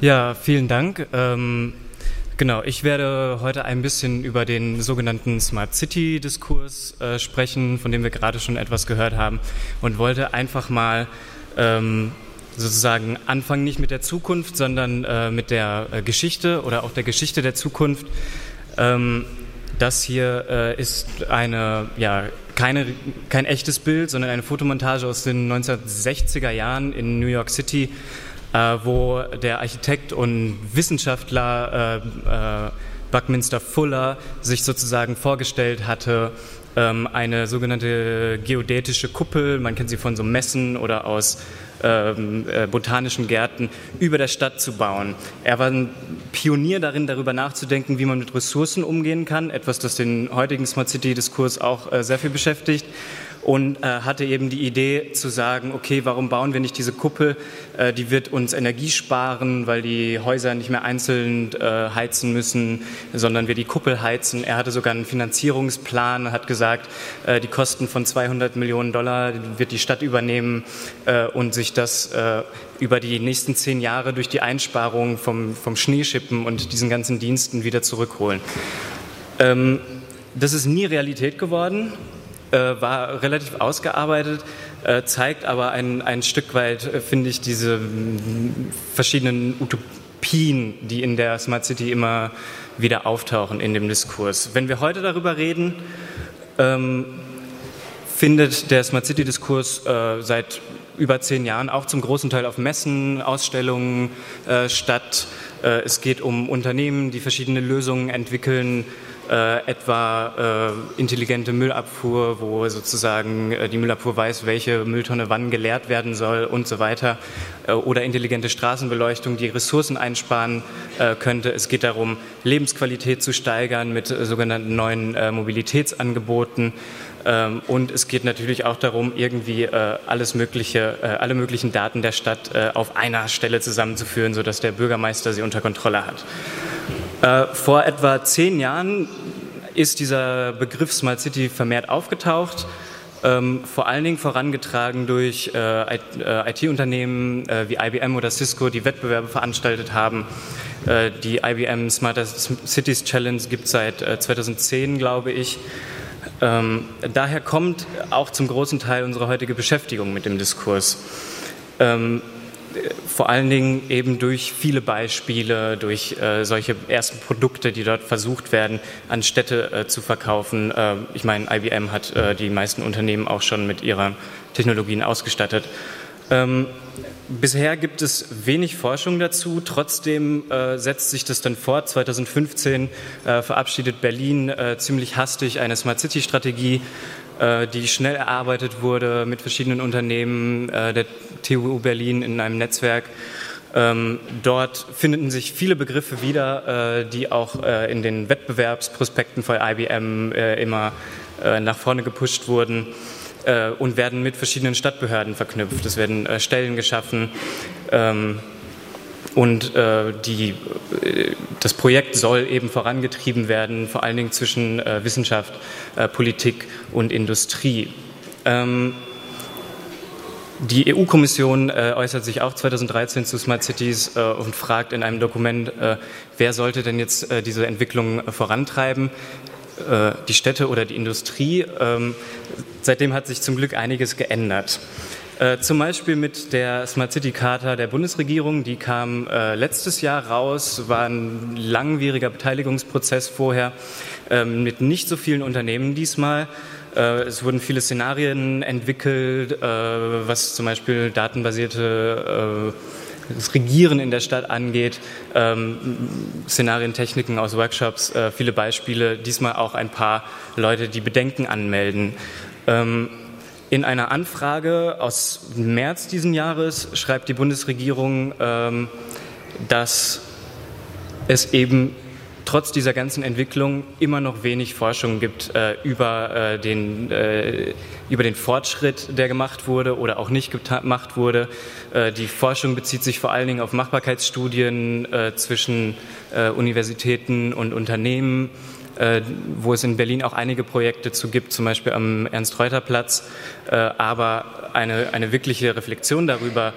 Ja, vielen Dank. Ähm, genau, ich werde heute ein bisschen über den sogenannten Smart City-Diskurs äh, sprechen, von dem wir gerade schon etwas gehört haben und wollte einfach mal ähm, sozusagen anfangen, nicht mit der Zukunft, sondern äh, mit der äh, Geschichte oder auch der Geschichte der Zukunft. Ähm, das hier äh, ist eine, ja, keine, kein echtes Bild, sondern eine Fotomontage aus den 1960er Jahren in New York City wo der Architekt und Wissenschaftler äh, äh, Buckminster Fuller sich sozusagen vorgestellt hatte, ähm, eine sogenannte geodätische Kuppel, man kennt sie von so Messen oder aus ähm, äh, botanischen Gärten, über der Stadt zu bauen. Er war ein Pionier darin, darüber nachzudenken, wie man mit Ressourcen umgehen kann, etwas, das den heutigen Smart City-Diskurs auch äh, sehr viel beschäftigt und äh, hatte eben die Idee zu sagen, okay, warum bauen wir nicht diese Kuppel? Äh, die wird uns Energie sparen, weil die Häuser nicht mehr einzeln äh, heizen müssen, sondern wir die Kuppel heizen. Er hatte sogar einen Finanzierungsplan, hat gesagt, äh, die Kosten von 200 Millionen Dollar wird die Stadt übernehmen und sich das äh, über die nächsten zehn Jahre durch die Einsparung vom, vom Schneeschippen und diesen ganzen Diensten wieder zurückholen. Ähm, das ist nie Realität geworden. Äh, war relativ ausgearbeitet, äh, zeigt aber ein, ein Stück weit, äh, finde ich, diese verschiedenen Utopien, die in der Smart City immer wieder auftauchen in dem Diskurs. Wenn wir heute darüber reden, ähm, findet der Smart City-Diskurs äh, seit über zehn Jahren auch zum großen Teil auf Messen, Ausstellungen äh, statt. Äh, es geht um Unternehmen, die verschiedene Lösungen entwickeln, äh, etwa äh, intelligente Müllabfuhr, wo sozusagen äh, die Müllabfuhr weiß, welche Mülltonne wann geleert werden soll und so weiter, äh, oder intelligente Straßenbeleuchtung, die Ressourcen einsparen könnte. Es geht darum, Lebensqualität zu steigern mit sogenannten neuen Mobilitätsangeboten. Ähm, und es geht natürlich auch darum, irgendwie alles mögliche, alle möglichen Daten der Stadt auf einer Stelle zusammenzuführen, sodass der Bürgermeister sie unter Kontrolle hat. Äh, vor etwa zehn Jahren ist dieser Begriff Smart City vermehrt aufgetaucht. Ähm, vor allen Dingen vorangetragen durch äh, IT-Unternehmen äh, äh, wie IBM oder Cisco, die Wettbewerbe veranstaltet haben. Äh, die IBM Smarter Cities Challenge gibt es seit 2010, glaube ich. Ähm, daher kommt auch zum großen Teil unsere heutige Beschäftigung mit dem Diskurs. Ähm, vor allen Dingen eben durch viele Beispiele, durch äh, solche ersten Produkte, die dort versucht werden, an Städte äh, zu verkaufen. Äh, ich meine, IBM hat äh, die meisten Unternehmen auch schon mit ihren Technologien ausgestattet. Ähm, bisher gibt es wenig Forschung dazu, trotzdem äh, setzt sich das dann fort. 2015 äh, verabschiedet Berlin ziemlich hastig eine Smart City Strategie äh, die schnell erarbeitet wurde mit verschiedenen Unternehmen äh, der TU Berlin in einem Netzwerk. Ähm, dort finden sich viele Begriffe wieder, äh, die auch in den Wettbewerbsprospekten von IBM immer nach vorne gepusht wurden und werden mit verschiedenen Stadtbehörden verknüpft. Es werden Stellen geschaffen. Ähm, und äh, die, äh, das Projekt soll eben vorangetrieben werden, vor allen Dingen zwischen äh, Wissenschaft, äh, Politik und Industrie. Ähm, die EU-Kommission äh, äußert sich auch 2013 zu Smart Cities äh, und fragt in einem Dokument, wer sollte denn jetzt diese Entwicklung vorantreiben? Die Städte oder die Industrie. Ähm, seitdem hat sich zum Glück einiges geändert. Äh, zum Beispiel mit der Smart City Charta der Bundesregierung, die kam äh, letztes Jahr raus, war ein langwieriger Beteiligungsprozess vorher äh, mit nicht so vielen Unternehmen diesmal. Äh, es wurden viele Szenarien entwickelt, äh, was zum Beispiel datenbasierte das Regieren in der Stadt angeht, ähm, Szenarien, Techniken aus Workshops, äh, viele Beispiele, diesmal auch ein paar Leute, die Bedenken anmelden. Ähm, in einer Anfrage aus März diesen Jahres schreibt die Bundesregierung, ähm, dass es eben trotz dieser ganzen Entwicklung immer noch wenig Forschung gibt äh, über, äh, den, äh, über den Fortschritt, der gemacht wurde oder auch nicht gemacht wurde. Äh, die Forschung bezieht sich vor allen Dingen auf Machbarkeitsstudien äh, zwischen äh, Universitäten und Unternehmen wo es in Berlin auch einige Projekte zu gibt, zum Beispiel am Ernst-Reuter-Platz. Aber eine, eine wirkliche Reflexion darüber,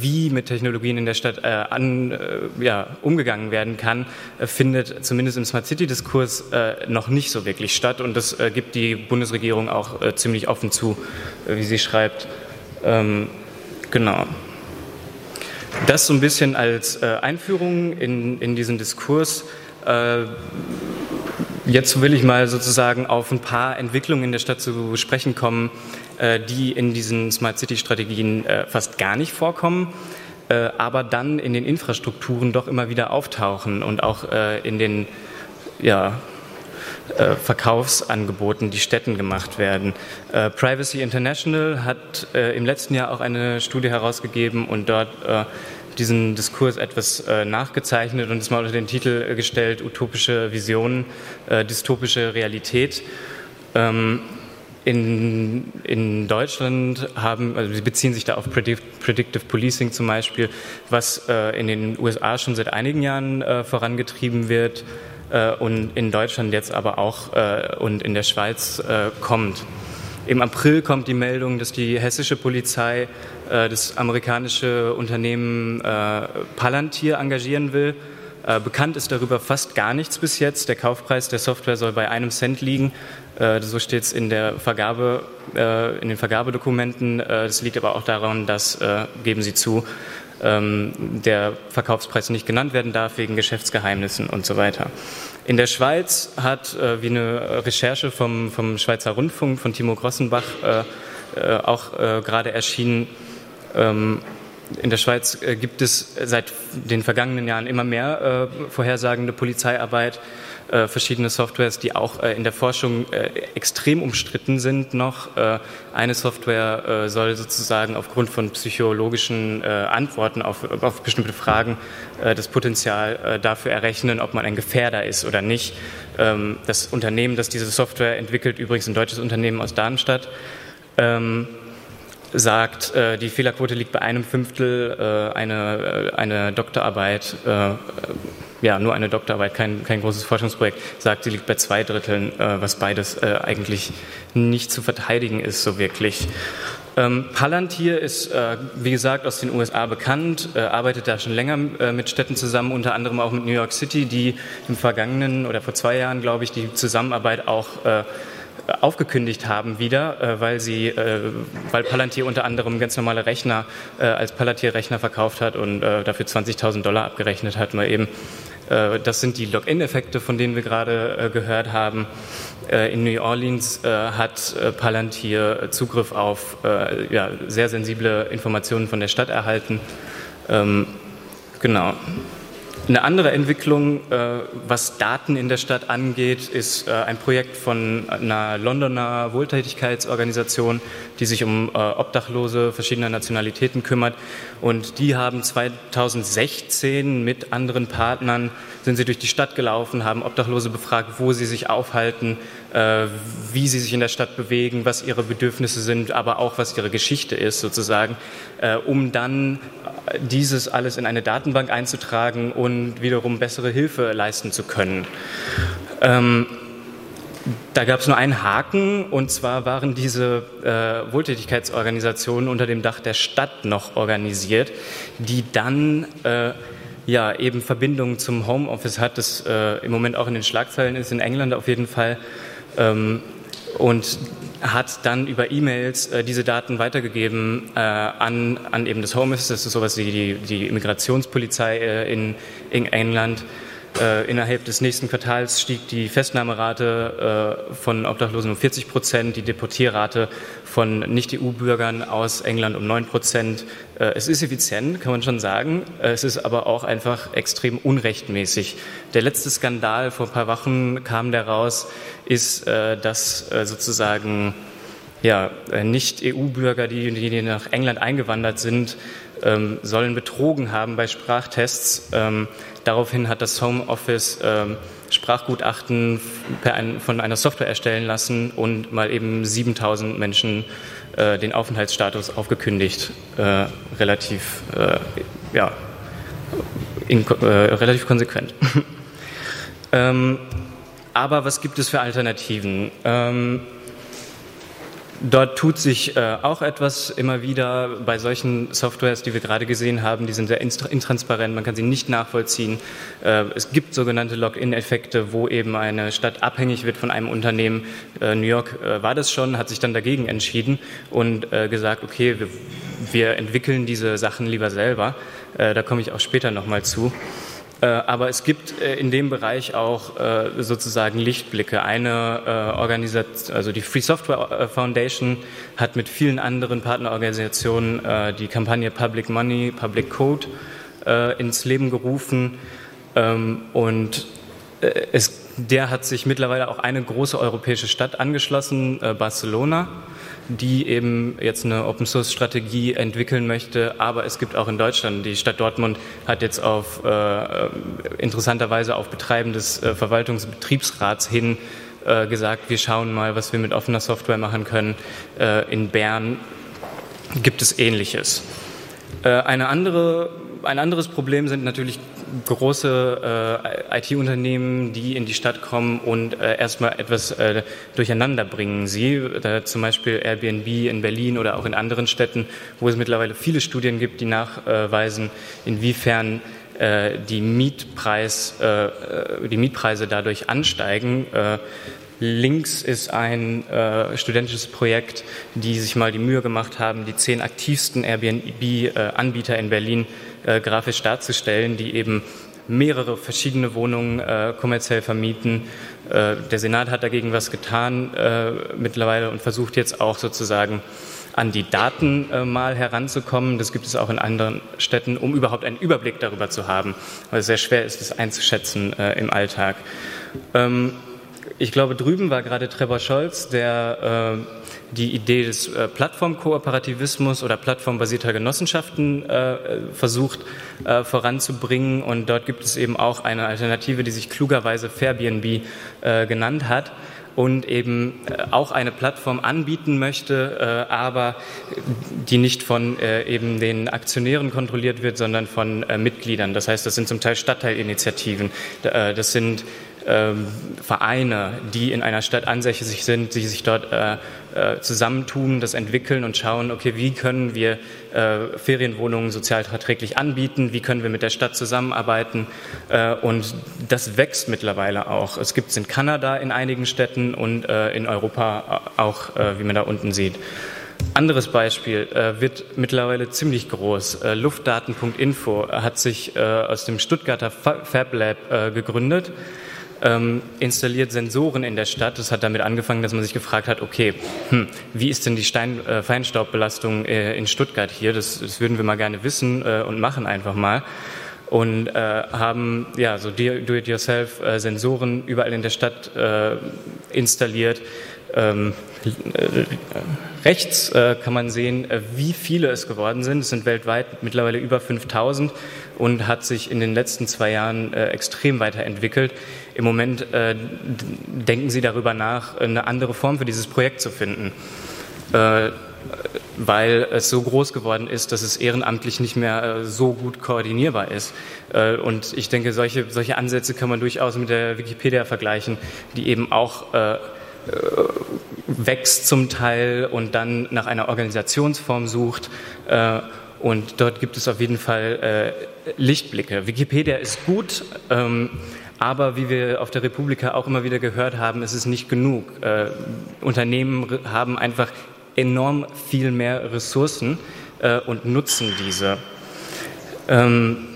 wie mit Technologien in der Stadt äh, an, äh, ja, umgegangen werden kann, äh, findet zumindest im Smart City-Diskurs äh, noch nicht so wirklich statt. Und das äh, gibt die Bundesregierung auch ziemlich offen zu, wie sie schreibt. Ähm, genau. Das so ein bisschen als Einführung in, in diesen Diskurs. Jetzt will ich mal sozusagen auf ein paar Entwicklungen in der Stadt zu sprechen kommen, äh, die in diesen Smart City-Strategien äh, fast gar nicht vorkommen, äh, aber dann in den Infrastrukturen doch immer wieder auftauchen und auch in den ja, Verkaufsangeboten, die Städten gemacht werden. Privacy International hat im letzten Jahr auch eine Studie herausgegeben und dort diesen Diskurs etwas äh, nachgezeichnet und es mal unter den Titel äh, gestellt, utopische Visionen, äh, dystopische Realität. In, in Deutschland haben, also sie beziehen sich da auf Predictive Policing zum Beispiel, was äh, in den USA schon seit einigen Jahren äh, vorangetrieben wird äh, und in Deutschland jetzt aber auch äh, und in der Schweiz äh, kommt. Im April kommt die Meldung, dass die hessische Polizei äh, das amerikanische Unternehmen Palantir engagieren will. Bekannt ist darüber fast gar nichts bis jetzt. Der Kaufpreis der Software soll bei einem Cent liegen. Äh, so steht es in, äh, in den Vergabedokumenten. Das liegt aber auch daran, dass, geben Sie zu, ähm, der Verkaufspreis nicht genannt werden darf wegen Geschäftsgeheimnissen und so weiter. In der Schweiz hat, wie eine Recherche vom, vom Schweizer Rundfunk von Timo Grossenbach auch gerade erschienen, ähm, in der Schweiz äh, gibt es seit den vergangenen Jahren immer mehr äh, vorhersagende Polizeiarbeit, äh, verschiedene Softwares, die auch in der Forschung extrem umstritten sind noch. eine Software soll sozusagen aufgrund von psychologischen Antworten auf, auf bestimmte Fragen das Potenzial dafür errechnen, ob man ein Gefährder ist oder nicht. Ähm, das Unternehmen, das diese Software entwickelt, übrigens ein deutsches Unternehmen aus Darmstadt, ähm, sagt, äh, die Fehlerquote liegt bei einem Fünftel, äh, eine, äh, eine Doktorarbeit, ja, nur eine Doktorarbeit, kein, kein großes Forschungsprojekt, sagt, sie liegt bei zwei Dritteln, was beides eigentlich nicht zu verteidigen ist, so wirklich. Ähm, Palantir ist, wie gesagt, aus den USA bekannt, arbeitet da schon länger mit Städten zusammen, unter anderem auch mit New York City, die im vergangenen oder vor zwei Jahren, glaube ich, die Zusammenarbeit auch aufgekündigt haben wieder, äh, weil sie, äh, weil Palantir unter anderem ganz normale Rechner äh, als Palantir-Rechner verkauft hat und dafür 20.000 Dollar abgerechnet hat, mal eben. Das sind die Login-Effekte, von denen wir gerade gehört haben. In New Orleans hat Palantir Zugriff auf sehr sensible Informationen von der Stadt erhalten. Ähm, genau. Eine andere Entwicklung, äh, was Daten in der Stadt angeht, ist äh, ein Projekt von einer Londoner Wohltätigkeitsorganisation, die sich um äh, Obdachlose verschiedener Nationalitäten kümmert. Und die haben 2016 mit anderen Partnern sind sie durch die Stadt gelaufen, haben Obdachlose befragt, wo sie sich aufhalten, wie sie sich in der Stadt bewegen, was ihre Bedürfnisse sind, aber auch was ihre Geschichte ist sozusagen, äh, um dann dieses alles in eine Datenbank einzutragen und wiederum bessere Hilfe leisten zu können. Ähm, da gab es nur einen Haken, und zwar waren diese äh, Wohltätigkeitsorganisationen unter dem Dach der Stadt noch organisiert, die dann äh, ja eben Verbindungen zum Homeoffice hat, das äh, im Moment auch in den Schlagzeilen ist, in England auf jeden Fall. Ähm, und hat dann über E-Mails äh, diese Daten weitergegeben äh, an, an eben das Home Office, das ist sowas wie die, die Immigrationspolizei äh, in, in England. Äh, innerhalb des nächsten Quartals stieg die Festnahmerate äh, von Obdachlosen um 40 Prozent, die Deportierrate von Nicht-EU-Bürgern aus England um 9 Prozent. Äh, es ist effizient, kann man schon sagen. Es ist aber auch einfach extrem unrechtmäßig. Der letzte Skandal vor ein paar Wochen kam daraus, ist, dass sozusagen ja, Nicht-EU-Bürger, die, die nach England eingewandert sind, ähm, sollen betrogen haben bei Sprachtests. Ähm, daraufhin hat das Home Office ähm, Sprachgutachten ein, von einer Software erstellen lassen und mal eben 7000 Menschen äh, den Aufenthaltsstatus aufgekündigt. Äh, relativ, äh, ja, in, äh, relativ konsequent. ähm, aber was gibt es für Alternativen? Dort tut sich äh, auch etwas immer wieder bei solchen Softwares, die wir gerade gesehen haben. Die sind sehr intransparent, man kann sie nicht nachvollziehen. Äh, es gibt sogenannte Login-Effekte, wo eben eine Stadt abhängig wird von einem Unternehmen. Äh, New York äh, war das schon, hat sich dann dagegen entschieden und äh, gesagt, okay, wir, wir, entwickeln diese Sachen lieber selber. Äh, da komme ich auch später nochmal zu. Äh, aber es gibt äh, in dem Bereich auch äh, sozusagen Lichtblicke. Eine Organisation, also die Free Software Foundation hat mit vielen anderen Partnerorganisationen die Kampagne Public Money, Public Code ins Leben gerufen. Ähm, und es, der hat sich mittlerweile auch eine große europäische Stadt angeschlossen, Barcelona die eben jetzt eine Open Source Strategie entwickeln möchte. Aber es gibt auch in Deutschland, die Stadt Dortmund hat jetzt auf äh, interessanterweise auf Betreiben des äh, Verwaltungsbetriebsrats hin äh, gesagt, wir schauen mal, was wir mit offener Software machen können. Äh, in Bern gibt es Ähnliches. Äh, eine andere ein anderes Problem sind natürlich große äh, IT-Unternehmen, die in die Stadt kommen und äh, erstmal etwas äh, durcheinander bringen. Sie, zum Beispiel Airbnb in Berlin oder auch in anderen Städten, wo es mittlerweile viele Studien gibt, die nachweisen, inwiefern äh, die, Mietpreis, äh, äh, die Mietpreise dadurch ansteigen. Links ist ein äh, studentisches Projekt, die sich mal die Mühe gemacht haben, die zehn aktivsten Airbnb-Anbieter in Berlin äh, grafisch darzustellen, die eben mehrere verschiedene Wohnungen äh, kommerziell vermieten. Äh, der Senat hat dagegen was getan äh, mittlerweile und versucht jetzt auch sozusagen an die Daten äh, mal heranzukommen. Das gibt es auch in anderen Städten, um überhaupt einen Überblick darüber zu haben, weil es sehr schwer ist, das einzuschätzen äh, im Alltag. Ähm, ich glaube, drüben war gerade Trevor Scholz, der äh, die Idee des äh, Plattformkooperativismus oder plattformbasierter Genossenschaften äh, versucht äh, voranzubringen. Und dort gibt es eben auch eine Alternative, die sich klugerweise Fairbnb äh, genannt hat und eben äh, auch eine Plattform anbieten möchte, aber die nicht von eben den Aktionären kontrolliert wird, sondern von Mitgliedern. Das heißt, das sind zum Teil Stadtteilinitiativen, das sind ähm, Vereine, die in einer Stadt ansässig sind, die sich dort äh, äh, zusammentun, das entwickeln und schauen, okay, wie können wir äh, Ferienwohnungen sozialverträglich anbieten, wie können wir mit der Stadt zusammenarbeiten äh, und das wächst mittlerweile auch. Es gibt es in Kanada in einigen Städten und äh, in Europa auch, äh, wie man da unten sieht. Anderes Beispiel äh, wird mittlerweile ziemlich groß. Äh, Luftdaten.info hat sich äh, aus dem Stuttgarter Fab Lab gegründet ähm, installiert Sensoren in der Stadt. Das hat damit angefangen, dass man sich gefragt hat, okay, hm, wie ist denn die Stein, äh, Feinstaubbelastung äh, in Stuttgart hier? Das, das, würden wir mal gerne wissen äh, und machen einfach mal. Und äh, haben ja so Do-it-yourself äh, überall in der Stadt äh, installiert. Ähm, rechts kann man sehen, wie viele es geworden sind. Es sind weltweit mittlerweile über 5000 und hat sich in den letzten zwei Jahren extrem weiterentwickelt. Im Moment äh, denken sie darüber nach, eine andere Form für dieses Projekt zu finden, äh, weil es so groß geworden ist, dass es ehrenamtlich nicht mehr äh, so gut koordinierbar ist. Äh, und ich denke, solche, solche Ansätze kann man durchaus mit der Wikipedia vergleichen, die eben auch äh, äh, wächst zum Teil und dann nach einer Organisationsform sucht. Und dort gibt es auf jeden Fall Lichtblicke. Wikipedia ist gut. Ähm, aber wie wir auf der Republika auch immer wieder gehört haben, ist es nicht genug. Äh, Unternehmen haben einfach enorm viel mehr Ressourcen äh, und nutzen diese. Ähm,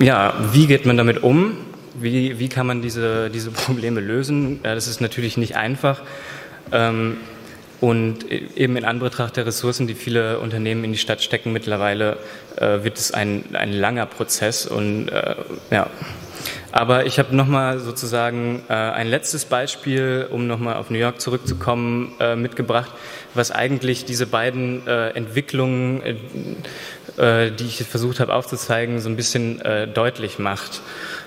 ja, wie geht man damit um? Wie, wie kann man diese, diese Probleme lösen? Ja, das ist natürlich nicht einfach. Ähm, und eben in Anbetracht der Ressourcen, die viele Unternehmen in die Stadt stecken, mittlerweile äh, wird es ein, ein langer Prozess und äh, ja. Aber ich habe nochmal sozusagen äh, ein letztes Beispiel, um nochmal auf New York zurückzukommen, äh, mitgebracht, was eigentlich diese beiden äh, Entwicklungen, äh, äh, die ich versucht habe aufzuzeigen, so ein bisschen äh, deutlich macht.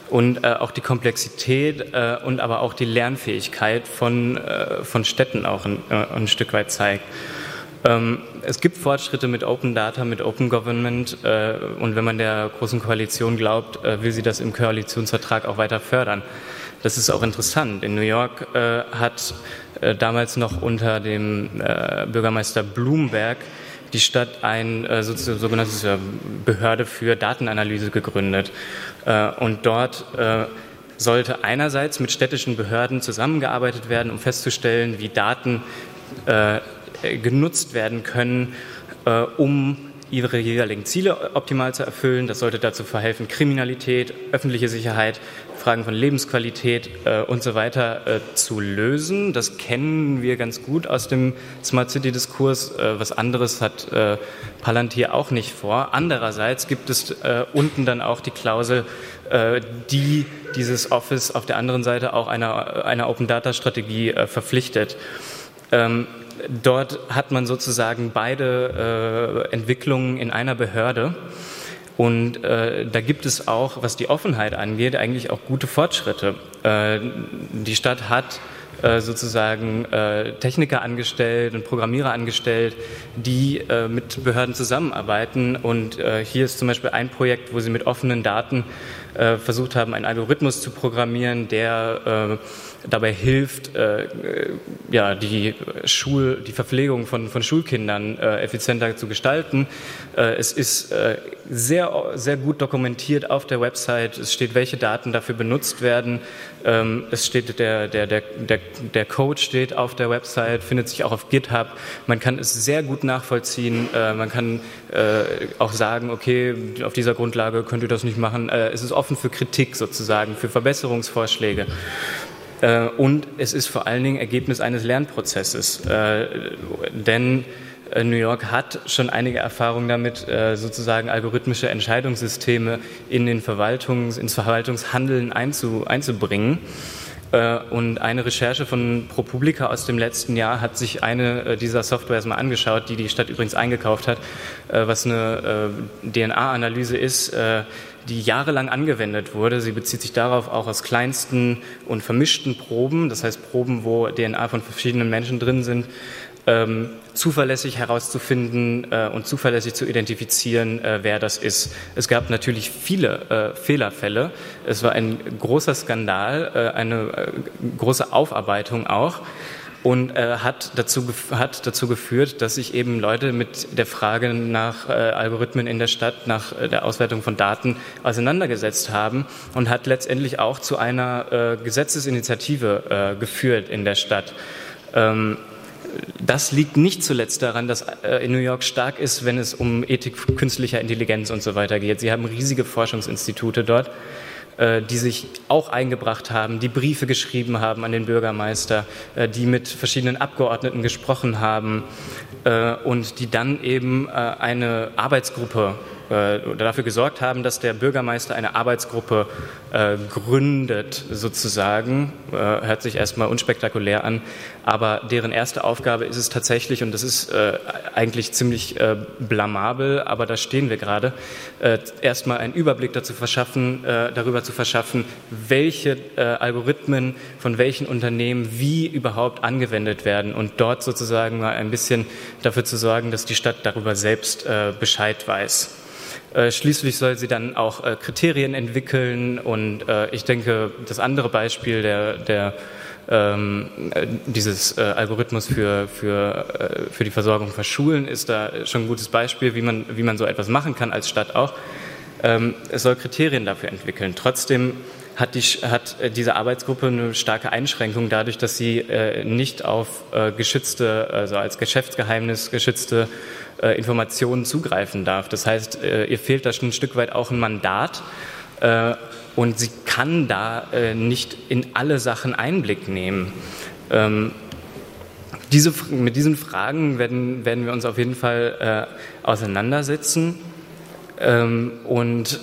Und auch die Komplexität und aber auch die Lernfähigkeit von, von Städten auch ein, ein Stück weit zeigt. Ähm, es gibt Fortschritte mit Open Data, mit Open Government äh, und wenn man der Großen Koalition glaubt, äh, will sie das im Koalitionsvertrag auch weiter fördern. Das ist auch interessant. In New York äh, hat damals noch unter dem Bürgermeister Blumberg die Stadt ein äh, sogenannte Behörde für Datenanalyse gegründet. Und dort sollte einerseits mit städtischen Behörden zusammengearbeitet werden, um festzustellen, wie Daten genutzt werden können, äh, um ihre jeweiligen Ziele optimal zu erfüllen. Das sollte dazu verhelfen, Kriminalität, öffentliche Sicherheit, Fragen von Lebensqualität äh, und so weiter äh, zu lösen. Das kennen wir ganz gut aus dem Smart City-Diskurs. Äh, was anderes hat äh, Palantir auch nicht vor. Andererseits gibt es äh, unten dann auch die Klausel, äh, die dieses Office auf der anderen Seite auch einer, einer Open-Data-Strategie verpflichtet. Ähm, dort hat man sozusagen beide äh, Entwicklungen in einer Behörde. Und äh, da gibt es auch, was die Offenheit angeht, eigentlich auch gute Fortschritte. Äh, die Stadt hat äh, sozusagen äh, Techniker angestellt und Programmierer angestellt, die äh, mit Behörden zusammenarbeiten. Und hier ist zum Beispiel ein Projekt, wo sie mit offenen Daten versucht haben, einen Algorithmus zu programmieren, der dabei hilft, äh, ja, die, Schul-, die Verpflegung von, von Schulkindern äh, effizienter zu gestalten. Äh, es ist äh, sehr, sehr gut dokumentiert auf der Website. Es steht, welche Daten dafür benutzt werden. Ähm, es steht, der, der, der, der, der Code steht auf der Website, findet sich auch auf GitHub. Man kann es sehr gut nachvollziehen. Äh, man kann äh, auch sagen, okay, auf dieser Grundlage könnt ihr das nicht machen. es ist offen für Kritik sozusagen, für Verbesserungsvorschläge. Äh, und es ist vor allen Dingen Ergebnis eines Lernprozesses. Äh, denn äh, New York hat schon einige Erfahrungen damit, sozusagen algorithmische Entscheidungssysteme in den Verwaltungs-, ins Verwaltungshandeln einzubringen. Und eine Recherche von ProPublica aus dem letzten Jahr hat sich eine dieser Softwares mal angeschaut, die die Stadt übrigens eingekauft hat, was eine DNA-Analyse ist, die jahrelang angewendet wurde. Sie bezieht sich darauf auch aus kleinsten und vermischten Proben, das heißt Proben, wo DNA von verschiedenen Menschen drin sind, ähm, zuverlässig herauszufinden äh, und zuverlässig zu identifizieren, äh, wer das ist. Es gab natürlich viele äh, Fehlerfälle. Es war ein großer Skandal, äh, eine äh, große Aufarbeitung auch und äh, hat, dazu, hat dazu geführt, dass sich eben Leute mit der Frage nach äh, Algorithmen in der Stadt, nach äh, der Auswertung von Daten auseinandergesetzt haben und hat letztendlich auch zu einer äh, Gesetzesinitiative äh, geführt in der Stadt. Ähm, das liegt nicht zuletzt daran, dass äh, in New York stark ist, wenn es um Ethik künstlicher Intelligenz und so weiter geht. Sie haben riesige Forschungsinstitute dort die sich auch eingebracht haben, die Briefe geschrieben haben an den Bürgermeister, äh, die mit verschiedenen Abgeordneten gesprochen haben äh, und die dann eben eine Arbeitsgruppe dafür gesorgt haben, dass der Bürgermeister eine Arbeitsgruppe gründet, sozusagen. hört sich erstmal unspektakulär an, aber deren erste Aufgabe ist es tatsächlich, und das ist eigentlich ziemlich blamabel, aber da stehen wir gerade, erstmal einen Überblick dazu verschaffen, darüber zu verschaffen, welche äh, Algorithmen von welchen Unternehmen wie überhaupt angewendet werden und dort sozusagen mal ein bisschen dafür zu sorgen, dass die Stadt darüber selbst äh, Bescheid weiß. Äh, schließlich soll sie dann auch äh, Kriterien entwickeln und äh, ich denke, das andere Beispiel der, der ähm, dieses äh, Algorithmus für, für, äh, für die Versorgung von Schulen ist da schon ein gutes Beispiel, wie man, wie man so etwas machen kann als Stadt auch. Ähm, es soll Kriterien dafür entwickeln. Trotzdem hat, die, hat äh, diese Arbeitsgruppe eine starke Einschränkung dadurch, dass sie äh, nicht auf äh, geschützte, also als Geschäftsgeheimnis geschützte Informationen zugreifen darf. Das heißt, ihr fehlt da schon ein Stück weit auch ein Mandat und sie kann da nicht in alle Sachen Einblick nehmen. Ähm, diese, mit diesen Fragen werden, werden wir uns auf jeden Fall auseinandersetzen. Ähm, und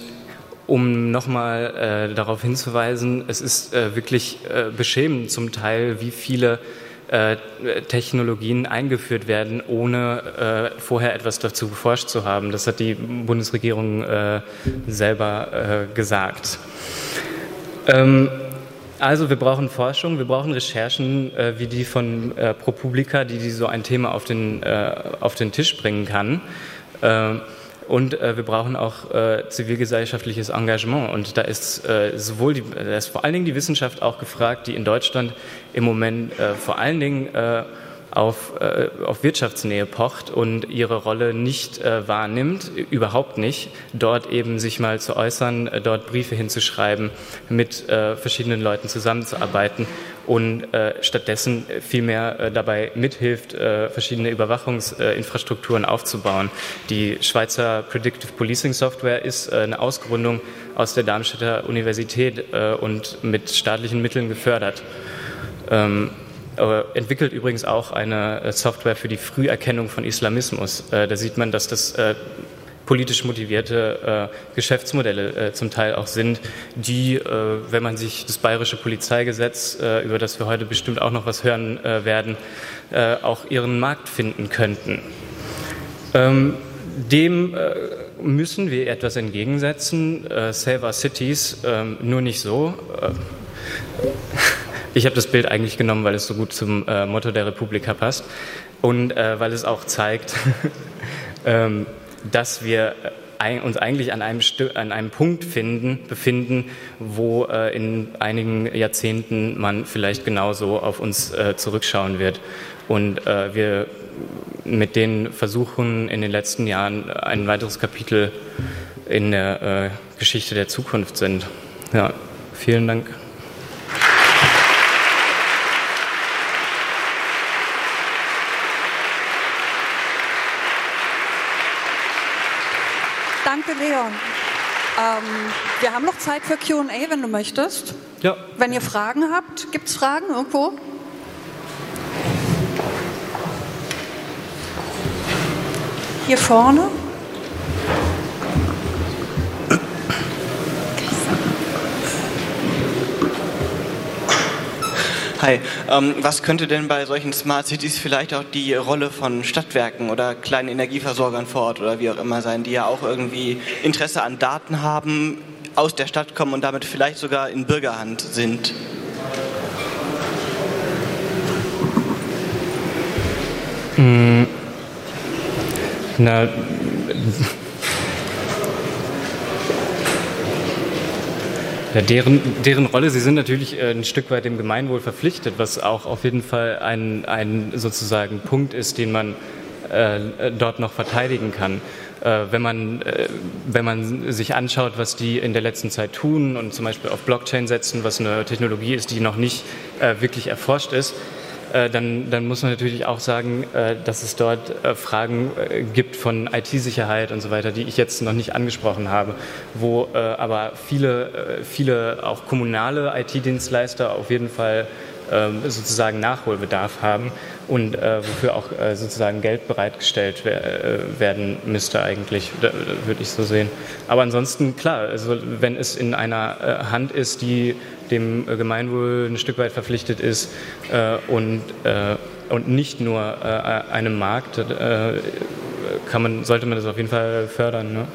um nochmal äh, darauf hinzuweisen, es ist äh, wirklich äh, beschämend zum Teil, wie viele äh, Technologien eingeführt werden, ohne äh, vorher etwas dazu geforscht zu haben. Das hat die Bundesregierung äh, selber gesagt. Ähm, also wir brauchen Forschung, wir brauchen Recherchen wie die von ProPublica, die, die so ein Thema auf den, auf den Tisch bringen kann. Und äh, wir brauchen auch äh, zivilgesellschaftliches Engagement. Und da ist äh, sowohl die, da ist vor allen Dingen die Wissenschaft auch gefragt, die in Deutschland im Moment äh, vor allen Dingen äh, auf, äh, auf Wirtschaftsnähe pocht und ihre Rolle nicht äh, wahrnimmt, überhaupt nicht, dort eben sich mal zu äußern, äh, dort Briefe hinzuschreiben, mit äh, verschiedenen Leuten zusammenzuarbeiten und äh, stattdessen vielmehr äh, dabei mithilft, äh, verschiedene Überwachungsinfrastrukturen aufzubauen. Die Schweizer Predictive Policing Software ist äh, eine Ausgründung aus der Darmstädter Universität äh, und mit staatlichen Mitteln gefördert. Ähm, äh, entwickelt übrigens auch eine äh, Software für die Früherkennung von Islamismus. Äh, da sieht man, dass das politisch motivierte Geschäftsmodelle zum Teil auch sind, die, wenn man sich das bayerische Polizeigesetz, über das wir heute bestimmt auch noch was hören werden, auch ihren Markt finden könnten. Ähm, dem müssen wir etwas entgegensetzen. Save Our Cities, ähm, nur nicht so. Ich habe das Bild eigentlich genommen, weil es so gut zum äh, Motto der Republika passt und äh, weil es auch zeigt, ähm, dass wir ein, uns eigentlich an einem, an einem Punkt finden, befinden, wo äh, in einigen Jahrzehnten man vielleicht genauso auf uns äh, zurückschauen wird. Und äh, wir mit den Versuchen in den letzten Jahren ein weiteres Kapitel in der äh, Geschichte der Zukunft sind. Ja, vielen Dank. Ähm, wir haben noch Zeit für QA, wenn du möchtest. Ja. Wenn ihr Fragen habt, gibt es Fragen irgendwo? Hier vorne. Hi, ähm, was könnte denn bei solchen Smart Cities vielleicht auch die Rolle von Stadtwerken oder kleinen Energieversorgern vor Ort oder wie auch immer sein, die ja auch irgendwie Interesse an Daten haben, aus der Stadt kommen und damit vielleicht sogar in Bürgerhand sind? Hm. Na, Ja, deren, deren Rolle, sie sind natürlich äh, ein Stück weit dem Gemeinwohl verpflichtet, was auch auf jeden Fall ein, ein sozusagen Punkt ist, den man äh, dort noch verteidigen kann. Äh, wenn, man, äh, wenn man sich anschaut, was die in der letzten Zeit tun und zum Beispiel auf Blockchain setzen, was eine Technologie ist, die noch nicht äh, wirklich erforscht ist, äh, dann, dann muss man natürlich auch sagen, äh, dass es dort äh, Fragen gibt von IT-Sicherheit und so weiter, die ich jetzt noch nicht angesprochen habe, wo aber viele, viele auch kommunale IT-Dienstleister auf jeden Fall ähm, sozusagen Nachholbedarf haben und wofür auch sozusagen Geld bereitgestellt werden müsste eigentlich, würde ich so sehen. Aber ansonsten, klar, also wenn es in einer Hand ist, die dem äh, Gemeinwohl ein Stück weit verpflichtet ist äh, und, äh, und nicht nur einem Markt, kann man, sollte man das auf jeden Fall fördern. Ne?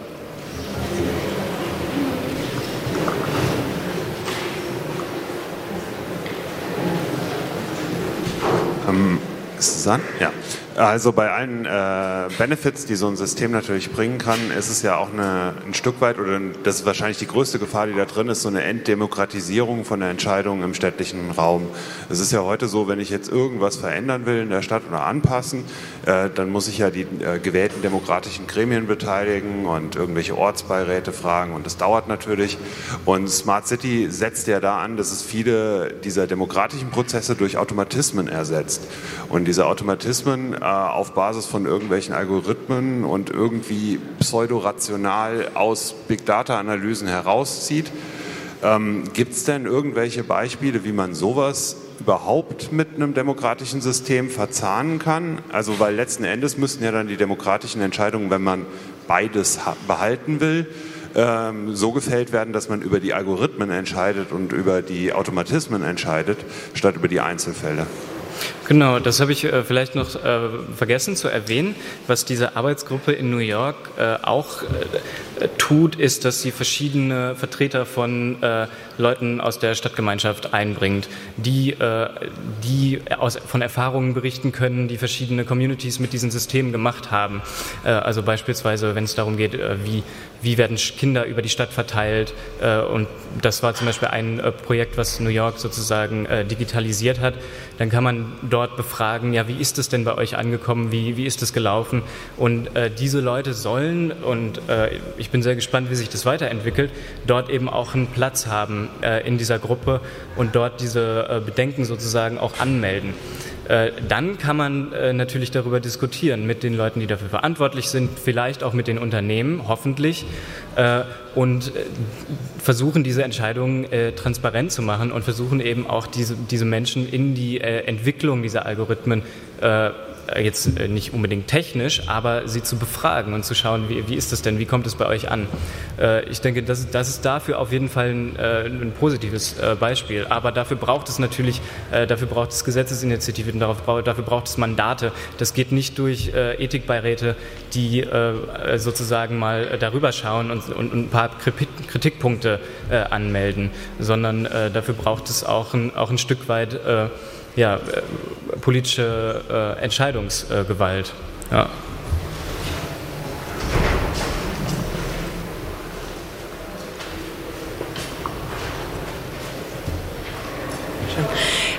Ähm, ist es an? Ja. Also bei allen äh, Benefits, die so ein System natürlich bringen kann, ist es ja auch eine, ein Stück weit, oder das ist wahrscheinlich die größte Gefahr, die da drin ist, so eine Entdemokratisierung von der Entscheidung im städtlichen Raum. Es ist ja heute so, wenn ich jetzt irgendwas verändern will in der Stadt oder anpassen, äh, dann muss ich ja die äh, gewählten demokratischen Gremien beteiligen und irgendwelche Ortsbeiräte fragen und das dauert natürlich. Und Smart City setzt ja da an, dass es viele dieser demokratischen Prozesse durch Automatismen ersetzt. Und diese Automatismen auf Basis von irgendwelchen Algorithmen und irgendwie pseudorational aus Big Data-Analysen herauszieht. Ähm, Gibt es denn irgendwelche Beispiele, wie man sowas überhaupt mit einem demokratischen System verzahnen kann? Also, weil letzten Endes müssten ja dann die demokratischen Entscheidungen, wenn man beides behalten will, ähm, so gefällt werden, dass man über die Algorithmen entscheidet und über die Automatismen entscheidet, statt über die Einzelfälle. Genau, das habe ich äh, vielleicht noch äh, vergessen zu erwähnen. Was diese Arbeitsgruppe in New York äh, auch äh, tut, ist, dass sie verschiedene Vertreter von äh, Leuten aus der Stadtgemeinschaft einbringt, die, äh, die aus, von Erfahrungen berichten können, die verschiedene Communities mit diesen Systemen gemacht haben. also beispielsweise, wenn es darum geht, wie, wie werden Kinder über die Stadt verteilt. und das war zum Beispiel ein Projekt, was New York sozusagen digitalisiert hat. Dann kann man dort befragen, ja, wie ist es denn bei euch angekommen, wie, wie ist es gelaufen? Und äh, diese Leute sollen, und äh, ich bin sehr gespannt, wie sich das weiterentwickelt, dort eben auch einen Platz haben äh, in dieser Gruppe und dort diese äh, Bedenken sozusagen auch anmelden. Äh, dann kann man äh, natürlich darüber diskutieren mit den Leuten, die dafür verantwortlich sind, vielleicht auch mit den Unternehmen, hoffentlich, äh, und versuchen diese Entscheidungen transparent zu machen und versuchen eben auch diese, Menschen in die Entwicklung dieser Algorithmen jetzt äh, nicht unbedingt technisch, aber sie zu befragen und zu schauen, wie, wie ist das denn, wie kommt es bei euch an. Äh, ich denke, das, das ist dafür auf jeden Fall ein, ein positives Beispiel. Aber dafür braucht es natürlich, dafür braucht es Gesetzesinitiativen, dafür braucht es Mandate. Das geht nicht durch Ethikbeiräte, die sozusagen mal darüber schauen und, und ein paar Kritikpunkte anmelden, sondern dafür braucht es auch ein, auch ein Stück weit ja, äh, politische äh, Entscheidungsgewalt. Ja.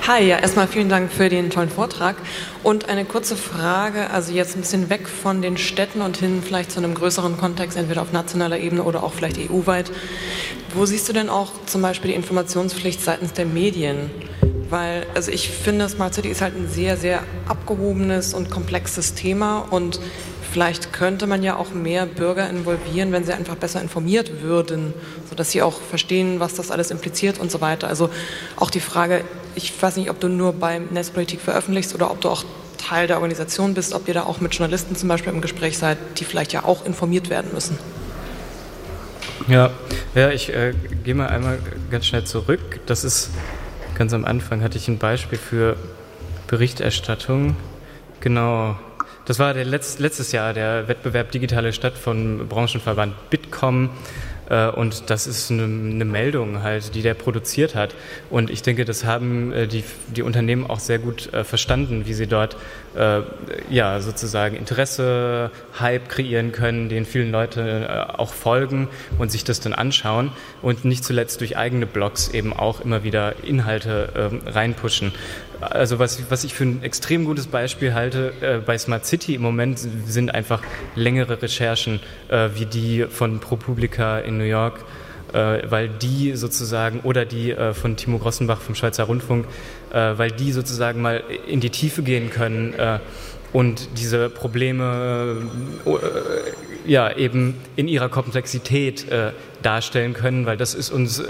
Hi, ja, erstmal vielen Dank für den tollen Vortrag. Und eine kurze Frage, also jetzt ein bisschen weg von den Städten und hin vielleicht zu einem größeren Kontext, entweder auf nationaler Ebene oder auch vielleicht EU-weit. Wo siehst du denn auch zum Beispiel die Informationspflicht seitens der Medien? Weil also ich finde, Smart City ist halt ein sehr, sehr abgehobenes und komplexes Thema und vielleicht könnte man ja auch mehr Bürger involvieren, wenn sie einfach besser informiert würden, sodass sie auch verstehen, was das alles impliziert und so weiter. Also auch die Frage, ich weiß nicht, ob du nur beim Netzpolitik veröffentlichst oder ob du auch Teil der Organisation bist, ob ihr da auch mit Journalisten zum Beispiel im Gespräch seid, die vielleicht ja auch informiert werden müssen. Ja, ja ich äh, gehe mal einmal ganz schnell zurück. Das ist ganz am Anfang hatte ich ein Beispiel für Berichterstattung. Genau. Das war der Letz-, letztes Jahr der Wettbewerb Digitale Stadt von Branchenverband Bitkom. Äh, und das ist eine, Meldung halt, die der produziert hat. Und ich denke, das haben äh, die, die Unternehmen auch sehr gut äh, verstanden, wie sie dort ja sozusagen Interesse, Hype kreieren können, den vielen Leute auch folgen und sich das dann anschauen und nicht zuletzt durch eigene Blogs eben auch immer wieder Inhalte ähm, reinpushen. Also was, was ich für ein extrem gutes Beispiel halte äh, bei Smart City im Moment sind einfach längere Recherchen äh, wie die von ProPublica in New York, äh, weil die sozusagen oder die äh, von Timo Grossenbach vom Schweizer Rundfunk, äh, weil die sozusagen mal in die Tiefe gehen können äh, und diese Probleme ja eben in ihrer Komplexität darstellen können, weil das ist uns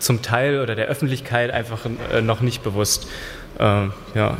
zum Teil oder der Öffentlichkeit einfach noch nicht bewusst. Ähm, ja.